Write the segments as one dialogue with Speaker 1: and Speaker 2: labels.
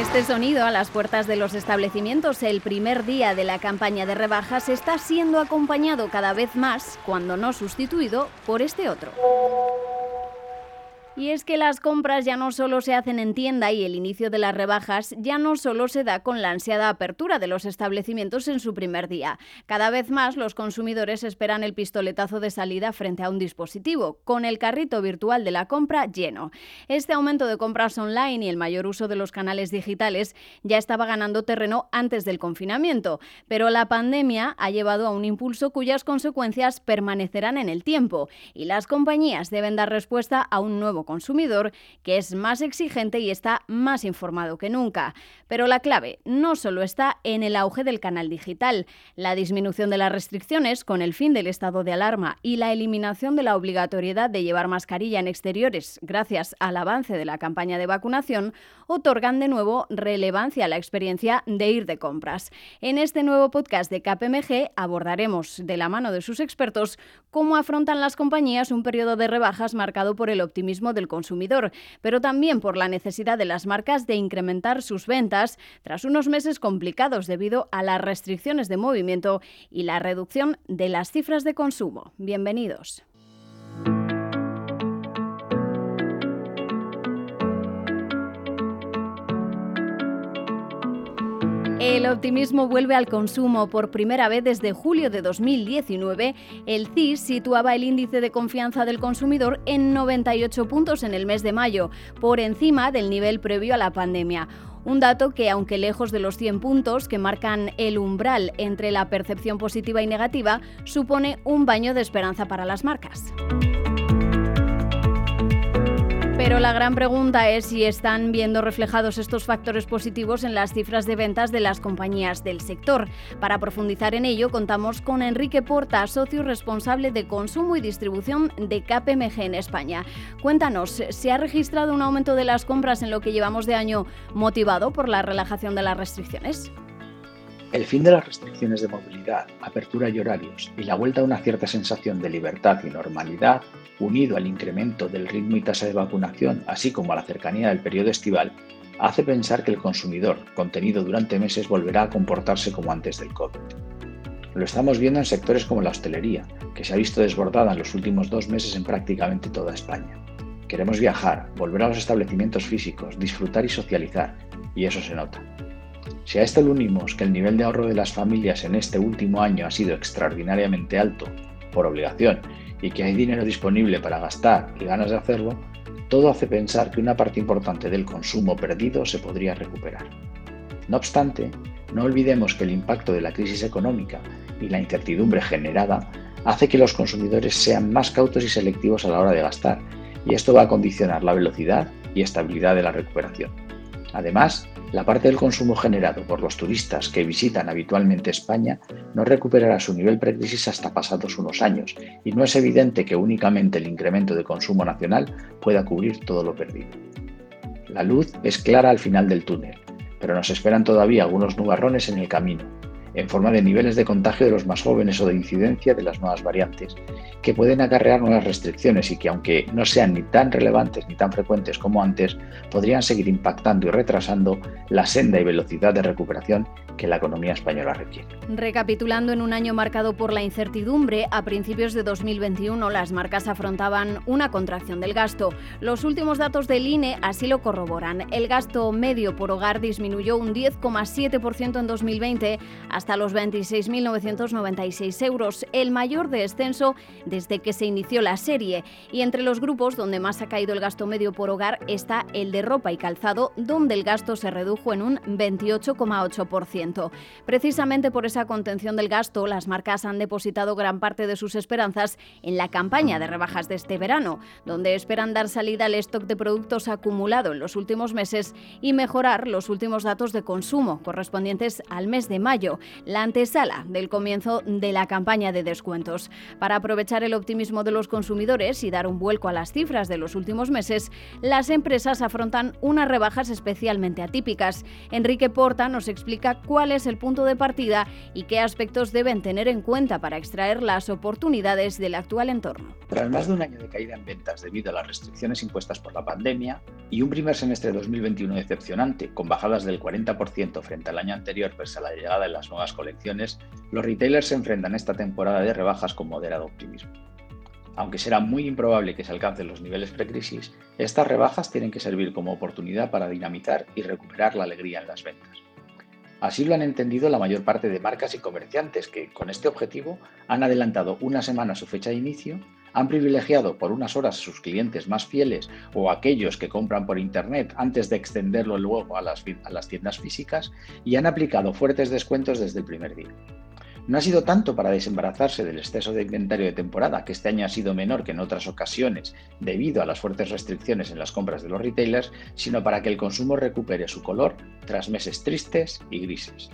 Speaker 1: Este sonido a las puertas de los establecimientos el primer día de la campaña de rebajas está siendo acompañado cada vez más, cuando no sustituido, por este otro. Y es que las compras ya no solo se hacen en tienda y el inicio de las rebajas ya no solo se da con la ansiada apertura de los establecimientos en su primer día. Cada vez más los consumidores esperan el pistoletazo de salida frente a un dispositivo, con el carrito virtual de la compra lleno. Este aumento de compras online y el mayor uso de los canales digitales ya estaba ganando terreno antes del confinamiento, pero la pandemia ha llevado a un impulso cuyas consecuencias permanecerán en el tiempo y las compañías deben dar respuesta a un nuevo consumidor que es más exigente y está más informado que nunca. Pero la clave no solo está en el auge del canal digital, la disminución de las restricciones con el fin del estado de alarma y la eliminación de la obligatoriedad de llevar mascarilla en exteriores gracias al avance de la campaña de vacunación otorgan de nuevo relevancia a la experiencia de ir de compras. En este nuevo podcast de KPMG abordaremos de la mano de sus expertos cómo afrontan las compañías un periodo de rebajas marcado por el optimismo del consumidor, pero también por la necesidad de las marcas de incrementar sus ventas tras unos meses complicados debido a las restricciones de movimiento y la reducción de las cifras de consumo. Bienvenidos. El optimismo vuelve al consumo por primera vez desde julio de 2019. El CIS situaba el índice de confianza del consumidor en 98 puntos en el mes de mayo, por encima del nivel previo a la pandemia. Un dato que, aunque lejos de los 100 puntos que marcan el umbral entre la percepción positiva y negativa, supone un baño de esperanza para las marcas. Pero la gran pregunta es si están viendo reflejados estos factores positivos en las cifras de ventas de las compañías del sector. Para profundizar en ello, contamos con Enrique Porta, socio responsable de consumo y distribución de KPMG en España. Cuéntanos, ¿se ha registrado un aumento de las compras en lo que llevamos de año motivado por la relajación de las restricciones?
Speaker 2: El fin de las restricciones de movilidad, apertura y horarios y la vuelta a una cierta sensación de libertad y normalidad, unido al incremento del ritmo y tasa de vacunación, así como a la cercanía del periodo estival, hace pensar que el consumidor, contenido durante meses, volverá a comportarse como antes del COVID. Lo estamos viendo en sectores como la hostelería, que se ha visto desbordada en los últimos dos meses en prácticamente toda España. Queremos viajar, volver a los establecimientos físicos, disfrutar y socializar, y eso se nota. Si a esto le unimos que el nivel de ahorro de las familias en este último año ha sido extraordinariamente alto, por obligación, y que hay dinero disponible para gastar y ganas de hacerlo, todo hace pensar que una parte importante del consumo perdido se podría recuperar. No obstante, no olvidemos que el impacto de la crisis económica y la incertidumbre generada hace que los consumidores sean más cautos y selectivos a la hora de gastar, y esto va a condicionar la velocidad y estabilidad de la recuperación. Además, la parte del consumo generado por los turistas que visitan habitualmente España no recuperará su nivel precrisis hasta pasados unos años y no es evidente que únicamente el incremento de consumo nacional pueda cubrir todo lo perdido. La luz es clara al final del túnel, pero nos esperan todavía algunos nubarrones en el camino en forma de niveles de contagio de los más jóvenes o de incidencia de las nuevas variantes, que pueden acarrear nuevas restricciones y que aunque no sean ni tan relevantes ni tan frecuentes como antes, podrían seguir impactando y retrasando la senda y velocidad de recuperación que la economía española requiere.
Speaker 1: Recapitulando en un año marcado por la incertidumbre, a principios de 2021 las marcas afrontaban una contracción del gasto. Los últimos datos del INE así lo corroboran. El gasto medio por hogar disminuyó un 10,7% en 2020 hasta hasta los 26.996 euros, el mayor descenso desde que se inició la serie. Y entre los grupos donde más ha caído el gasto medio por hogar está el de ropa y calzado, donde el gasto se redujo en un 28,8%. Precisamente por esa contención del gasto, las marcas han depositado gran parte de sus esperanzas en la campaña de rebajas de este verano, donde esperan dar salida al stock de productos acumulado en los últimos meses y mejorar los últimos datos de consumo correspondientes al mes de mayo. La antesala del comienzo de la campaña de descuentos. Para aprovechar el optimismo de los consumidores y dar un vuelco a las cifras de los últimos meses, las empresas afrontan unas rebajas especialmente atípicas. Enrique Porta nos explica cuál es el punto de partida y qué aspectos deben tener en cuenta para extraer las oportunidades del actual entorno.
Speaker 2: Tras más de un año de caída en ventas debido a las restricciones impuestas por la pandemia y un primer semestre de 2021 decepcionante, con bajadas del 40% frente al año anterior a la llegada de las nuevas colecciones, los retailers se enfrentan esta temporada de rebajas con moderado optimismo. Aunque será muy improbable que se alcancen los niveles precrisis, estas rebajas tienen que servir como oportunidad para dinamizar y recuperar la alegría en las ventas. Así lo han entendido la mayor parte de marcas y comerciantes que, con este objetivo, han adelantado una semana su fecha de inicio, han privilegiado por unas horas a sus clientes más fieles o aquellos que compran por Internet antes de extenderlo luego a las, a las tiendas físicas y han aplicado fuertes descuentos desde el primer día. No ha sido tanto para desembarazarse del exceso de inventario de temporada, que este año ha sido menor que en otras ocasiones debido a las fuertes restricciones en las compras de los retailers, sino para que el consumo recupere su color tras meses tristes y grises.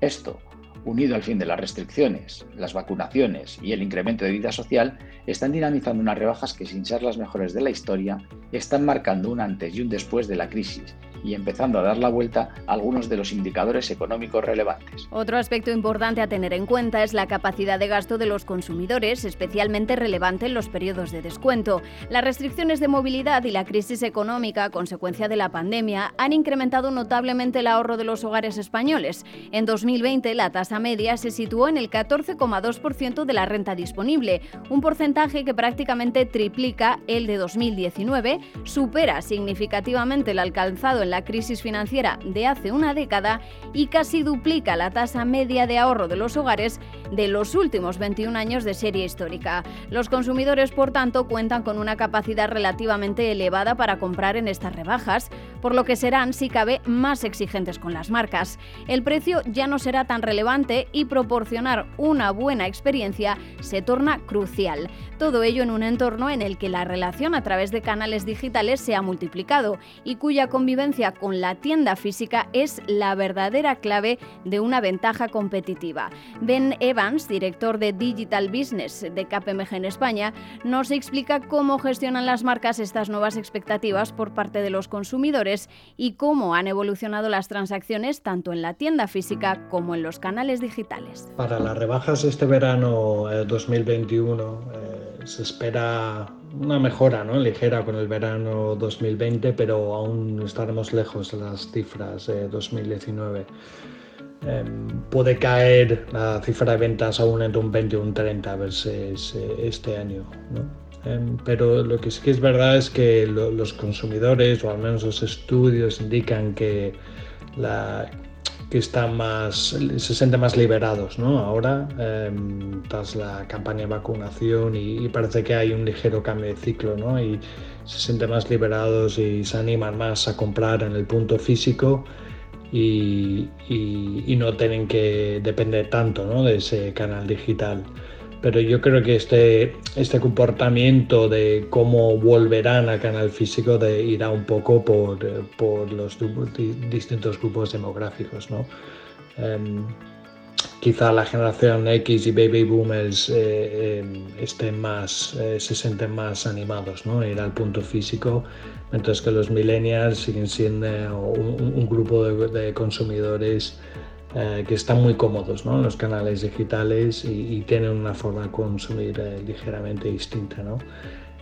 Speaker 2: Esto, unido al fin de las restricciones, las vacunaciones y el incremento de vida social, están dinamizando unas rebajas que sin ser las mejores de la historia, están marcando un antes y un después de la crisis y empezando a dar la vuelta a algunos de los indicadores económicos relevantes.
Speaker 1: Otro aspecto importante a tener en cuenta es la capacidad de gasto de los consumidores, especialmente relevante en los periodos de descuento. Las restricciones de movilidad y la crisis económica consecuencia de la pandemia han incrementado notablemente el ahorro de los hogares españoles. En 2020 la tasa media se situó en el 14,2% de la renta disponible, un porcentaje que prácticamente triplica el de 2019, supera significativamente el alcanzado en la crisis financiera de hace una década y casi duplica la tasa media de ahorro de los hogares de los últimos 21 años de serie histórica. Los consumidores, por tanto, cuentan con una capacidad relativamente elevada para comprar en estas rebajas, por lo que serán, si cabe, más exigentes con las marcas. El precio ya no será tan relevante y proporcionar una buena experiencia se torna crucial. Todo ello en un entorno en el que la relación a través de canales digitales se ha multiplicado y cuya convivencia con la tienda física es la verdadera clave de una ventaja competitiva. Ben Evans, director de Digital Business de KPMG en España, nos explica cómo gestionan las marcas estas nuevas expectativas por parte de los consumidores y cómo han evolucionado las transacciones tanto en la tienda física como en los canales digitales.
Speaker 3: Para las rebajas este verano 2021 eh, eh, se espera una mejora ¿no? ligera con el verano 2020, pero aún estaremos lejos de las cifras de 2019. Em, puede caer la cifra de ventas aún entre un 20 y un 30 veces este año. Em, pero lo que sí que es verdad es que los consumidores, o al menos los estudios, indican que la, que están más, se sienten más liberados ¿no? ahora, em, tras la campaña de vacunación y, parece que hay un ligero cambio de ciclo ¿no? y se sienten más liberados y se animan más a comprar en el punto físico y, y no tienen que depender tanto ¿no? de ese canal digital pero yo creo que este, este comportamiento de cómo volverán al canal físico de, irá un poco por, por los distintos grupos demográficos. ¿no? Em, quizá la generación X y baby boomers eh, em, estén más, eh, se sienten más animados, ¿no? Ir al punto físico, mientras que los millennials siguen siendo un, grupo de consumidores eh, que están muy cómodos ¿no? en los canales digitales y, tienen una forma de consumir eh, ligeramente distinta. ¿no?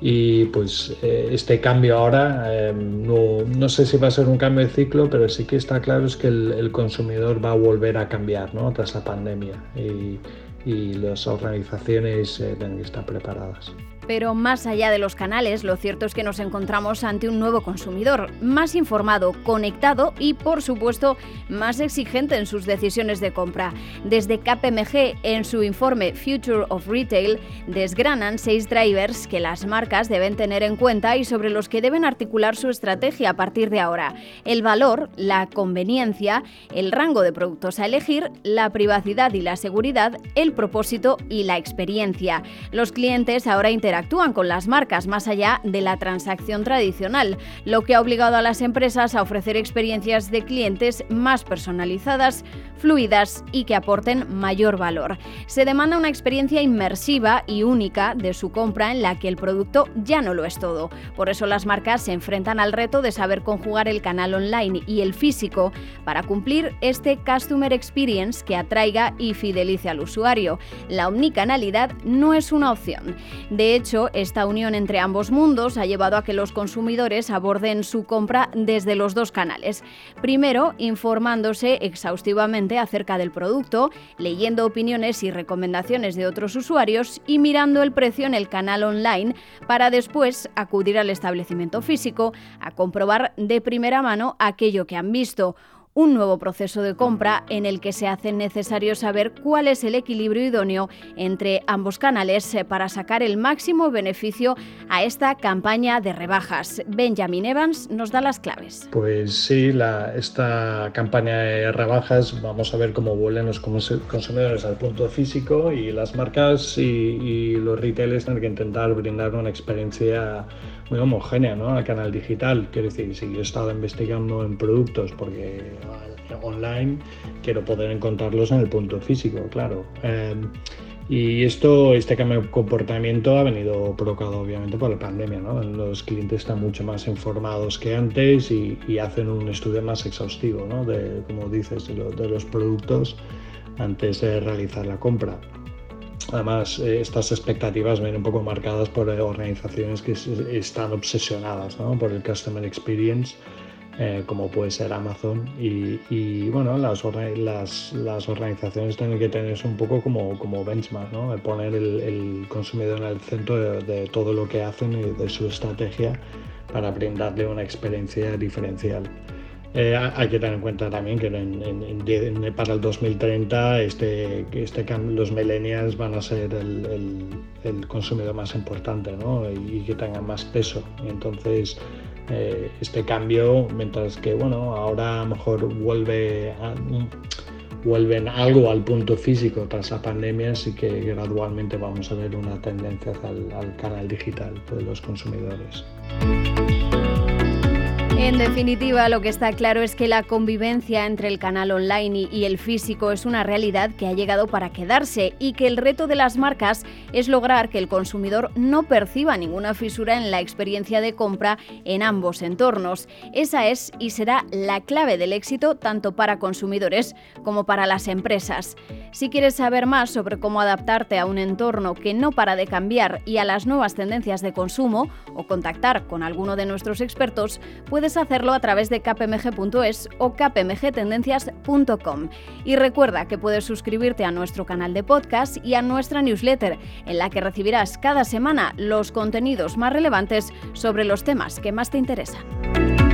Speaker 3: Y pues eh, este cambio ahora, no, no, sé si va a ser un cambio de ciclo, pero sí que está claro es que el, el consumidor va a volver a cambiar ¿no? tras la pandemia y, y las organizaciones tienen que estar preparadas.
Speaker 1: Pero más allá de los canales, lo cierto es que nos encontramos ante un nuevo consumidor, más informado, conectado y, por supuesto, más exigente en sus decisiones de compra. Desde KPMG, en su informe Future of Retail, desgranan seis drivers que las marcas deben tener en cuenta y sobre los que deben articular su estrategia a partir de ahora. El valor, la conveniencia, el rango de productos a elegir, la privacidad y la seguridad, el propósito y la experiencia. Los clientes ahora interactúan con las marcas más allá de la transacción tradicional, lo que ha obligado a las empresas a ofrecer experiencias de clientes más personalizadas, fluidas y que aporten mayor valor. Se demanda una experiencia inmersiva y única de su compra en la que el producto ya no lo es todo. Por eso las marcas se enfrentan al reto de saber conjugar el canal online y el físico para cumplir este Customer Experience que atraiga y fidelice al usuario. La omnicanalidad no es una opción. De hecho, esta unión entre ambos mundos ha llevado a que los consumidores aborden su compra desde los dos canales. Primero, informándose exhaustivamente acerca del producto, leyendo opiniones y recomendaciones de otros usuarios y mirando el precio en el canal online para después acudir al establecimiento físico a comprobar de primera mano aquello que han visto un nuevo proceso de compra en el que se hace necesario saber cuál es el equilibrio idóneo entre ambos canales eh, para sacar el máximo beneficio a esta campaña de rebajas. Benjamin Evans nos da las claves.
Speaker 3: Pues sí, esta campaña de rebajas vamos a ver cómo vuelven los consumidores al punto físico y las marcas y, y los retailers tienen que intentar brindar una experiencia muy homogénea ¿no? al canal digital. Quiero decir, si yo he estado investigando en productos porque online quiero poder encontrarlos en el punto físico, claro. Em, y esto, este cambio de comportamiento ha venido provocado obviamente por la pandemia. ¿no? Los clientes están mucho más informados que antes y, hacen un estudio más exhaustivo, ¿no? de, como dices, de los productos antes de realizar la compra. Además, eh, estas expectativas vienen un poco marcadas por organizaciones que están obsesionadas por el Customer Experience, eh, como puede ser Amazon. Y, bueno, las, organizaciones tienen que tenerse un poco como, como benchmark, ¿no? poner el, consumidor en el centro de, de todo lo que hacen y de su estrategia para brindarle una experiencia diferencial. Eh, hay que tener en cuenta también que para el 2030 este, este, los millennials van a ser el, consumidor más importante y, que tengan más peso. Y entonces eh, este cambio, mientras que bueno, ahora a lo mejor vuelve vuelven algo al punto físico tras la pandemia, sí que gradualmente vamos a ver una tendencia al, al canal digital de los consumidores.
Speaker 1: En definitiva, lo que está claro es que la convivencia entre el canal online y el físico es una realidad que ha llegado para quedarse y que el reto de las marcas es lograr que el consumidor no perciba ninguna fisura en la experiencia de compra en ambos entornos. Esa es y será la clave del éxito tanto para consumidores como para las empresas. Si quieres saber más sobre cómo adaptarte a un entorno que no para de cambiar y a las nuevas tendencias de consumo o contactar con alguno de nuestros expertos, puedes hacerlo a través de kpmg.es o kpmgtendencias.com. Y recuerda que puedes suscribirte a nuestro canal de podcast y a nuestra newsletter, en la que recibirás cada semana los contenidos más relevantes sobre los temas que más te interesan.